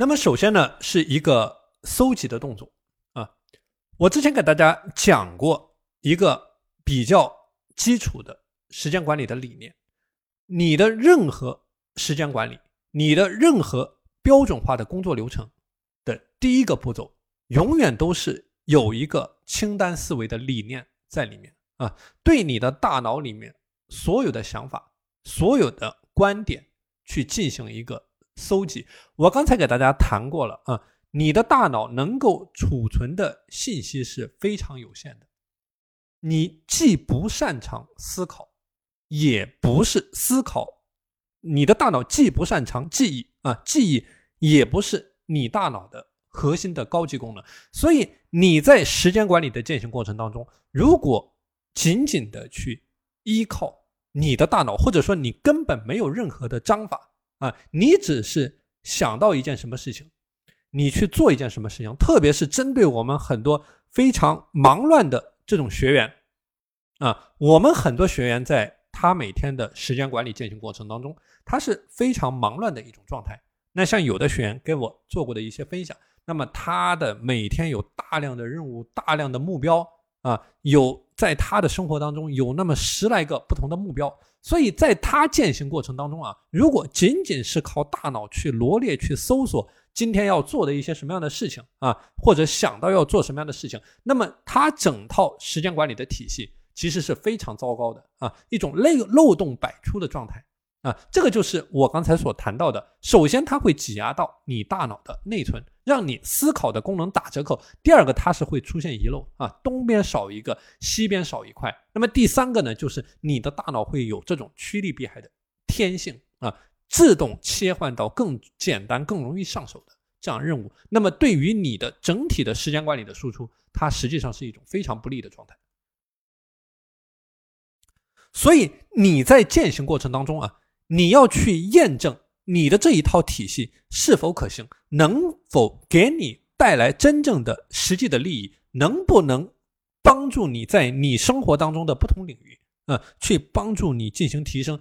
那么首先呢，是一个搜集的动作啊。我之前给大家讲过一个比较基础的时间管理的理念，你的任何时间管理，你的任何标准化的工作流程的第一个步骤，永远都是有一个清单思维的理念在里面啊，对你的大脑里面所有的想法、所有的观点去进行一个。搜集，我刚才给大家谈过了啊，你的大脑能够储存的信息是非常有限的，你既不擅长思考，也不是思考，你的大脑既不擅长记忆啊，记忆也不是你大脑的核心的高级功能，所以你在时间管理的践行过程当中，如果仅仅的去依靠你的大脑，或者说你根本没有任何的章法。啊，你只是想到一件什么事情，你去做一件什么事情，特别是针对我们很多非常忙乱的这种学员，啊，我们很多学员在他每天的时间管理践行过程当中，他是非常忙乱的一种状态。那像有的学员给我做过的一些分享，那么他的每天有大量的任务、大量的目标啊，有在他的生活当中有那么十来个不同的目标。所以在他践行过程当中啊，如果仅仅是靠大脑去罗列、去搜索今天要做的一些什么样的事情啊，或者想到要做什么样的事情，那么他整套时间管理的体系其实是非常糟糕的啊，一种漏漏洞百出的状态。啊，这个就是我刚才所谈到的。首先，它会挤压到你大脑的内存，让你思考的功能打折扣。第二个，它是会出现遗漏啊，东边少一个，西边少一块。那么第三个呢，就是你的大脑会有这种趋利避害的天性啊，自动切换到更简单、更容易上手的这样任务。那么对于你的整体的时间管理的输出，它实际上是一种非常不利的状态。所以你在践行过程当中啊。你要去验证你的这一套体系是否可行，能否给你带来真正的实际的利益，能不能帮助你在你生活当中的不同领域，呃，去帮助你进行提升。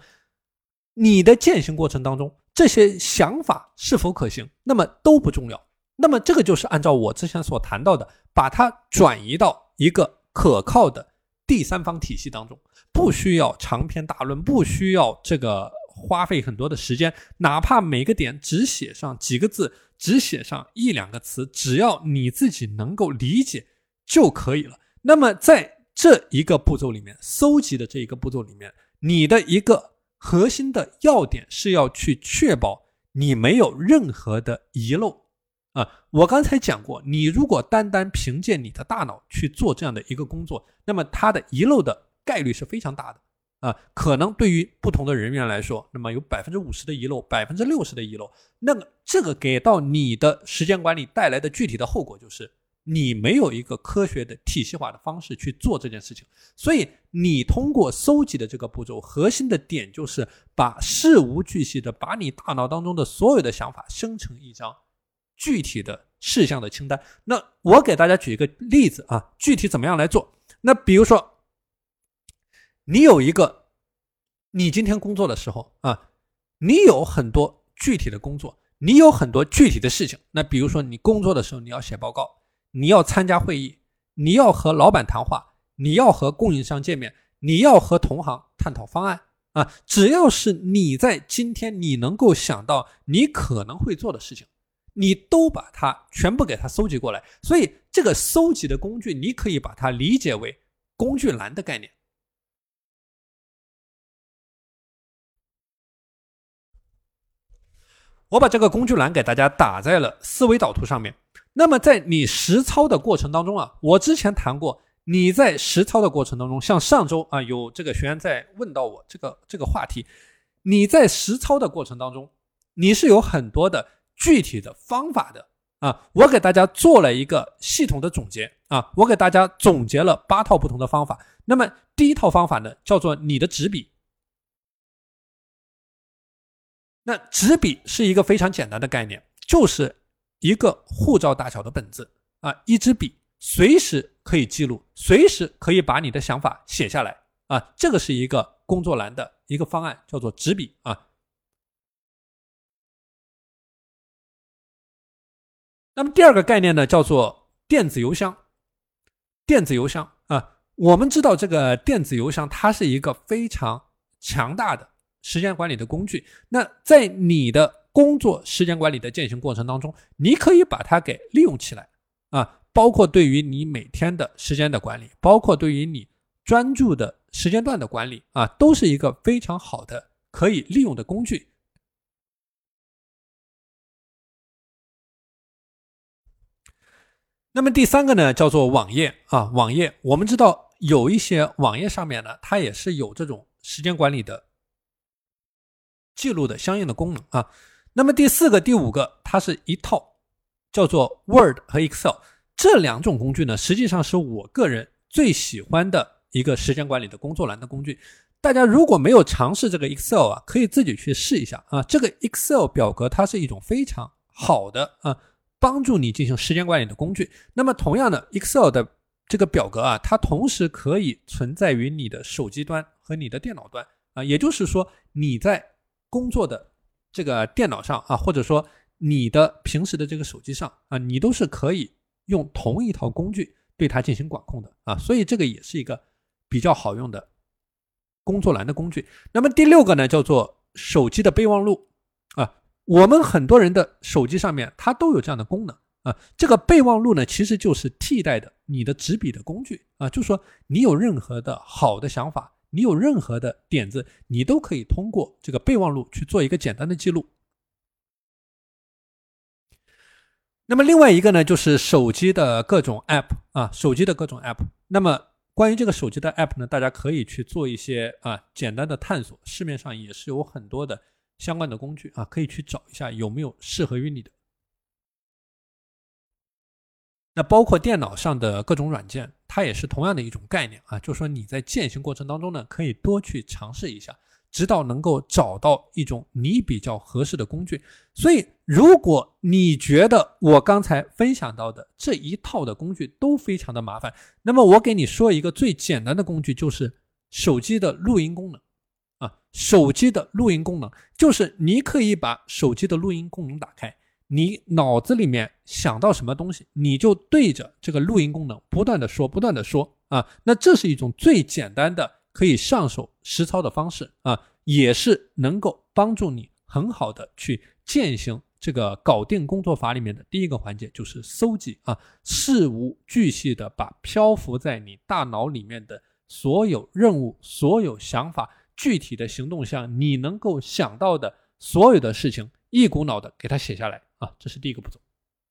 你的践行过程当中，这些想法是否可行，那么都不重要。那么这个就是按照我之前所谈到的，把它转移到一个可靠的第三方体系当中，不需要长篇大论，不需要这个。花费很多的时间，哪怕每个点只写上几个字，只写上一两个词，只要你自己能够理解就可以了。那么在这一个步骤里面，搜集的这一个步骤里面，你的一个核心的要点是要去确保你没有任何的遗漏啊。我刚才讲过，你如果单单凭借你的大脑去做这样的一个工作，那么它的遗漏的概率是非常大的。啊，可能对于不同的人员来说，那么有百分之五十的遗漏，百分之六十的遗漏，那么这个给到你的时间管理带来的具体的后果就是，你没有一个科学的体系化的方式去做这件事情。所以，你通过搜集的这个步骤，核心的点就是把事无巨细的把你大脑当中的所有的想法生成一张具体的事项的清单。那我给大家举一个例子啊，具体怎么样来做？那比如说。你有一个，你今天工作的时候啊，你有很多具体的工作，你有很多具体的事情。那比如说，你工作的时候，你要写报告，你要参加会议，你要和老板谈话，你要和供应商见面，你要和同行探讨方案啊。只要是你在今天你能够想到你可能会做的事情，你都把它全部给它搜集过来。所以，这个搜集的工具，你可以把它理解为工具栏的概念。我把这个工具栏给大家打在了思维导图上面。那么在你实操的过程当中啊，我之前谈过，你在实操的过程当中，像上周啊，有这个学员在问到我这个这个话题，你在实操的过程当中，你是有很多的具体的方法的啊。我给大家做了一个系统的总结啊，我给大家总结了八套不同的方法。那么第一套方法呢，叫做你的纸笔。那纸笔是一个非常简单的概念，就是一个护照大小的本子啊，一支笔随时可以记录，随时可以把你的想法写下来啊。这个是一个工作栏的一个方案，叫做纸笔啊。那么第二个概念呢，叫做电子邮箱。电子邮箱啊，我们知道这个电子邮箱它是一个非常强大的时间管理的工具。那在你的工作时间管理的践行过程当中，你可以把它给利用起来啊，包括对于你每天的时间的管理，包括对于你专注的时间段的管理啊，都是一个非常好的可以利用的工具。那么第三个呢，叫做网页啊，网页我们知道有一些网页上面呢，它也是有这种时间管理的记录的相应的功能啊。那么第四个、第五个，它是一套叫做 Word 和 Excel 这两种工具呢，实际上是我个人最喜欢的一个时间管理的工作栏的工具。大家如果没有尝试这个 Excel 啊，可以自己去试一下啊。这个 Excel 表格它是一种非常好的啊。帮助你进行时间管理的工具。那么，同样的，Excel 的这个表格啊，它同时可以存在于你的手机端和你的电脑端啊。也就是说，你在工作的这个电脑上啊，或者说你的平时的这个手机上啊，你都是可以用同一套工具对它进行管控的啊。所以，这个也是一个比较好用的工作栏的工具。那么，第六个呢，叫做手机的备忘录啊。我们很多人的手机上面，它都有这样的功能啊。这个备忘录呢，其实就是替代的你的纸笔的工具啊。就是说，你有任何的好的想法，你有任何的点子，你都可以通过这个备忘录去做一个简单的记录。那么另外一个呢，就是手机的各种 App 啊，手机的各种 App。那么关于这个手机的 App 呢，大家可以去做一些啊简单的探索，市面上也是有很多的。相关的工具啊，可以去找一下有没有适合于你的。那包括电脑上的各种软件，它也是同样的一种概念啊，就是说你在践行过程当中呢，可以多去尝试一下，直到能够找到一种你比较合适的工具。所以，如果你觉得我刚才分享到的这一套的工具都非常的麻烦，那么我给你说一个最简单的工具，就是手机的录音功能啊。手机的录音功能就是你可以把手机的录音功能打开，你脑子里面想到什么东西，你就对着这个录音功能不断的说，不断的说啊。那这是一种最简单的可以上手实操的方式啊，也是能够帮助你很好的去践行这个搞定工作法里面的第一个环节，就是搜集啊，事无巨细的把漂浮在你大脑里面的所有任务、所有想法。具体的行动项，你能够想到的所有的事情，一股脑的给它写下来啊，这是第一个步骤。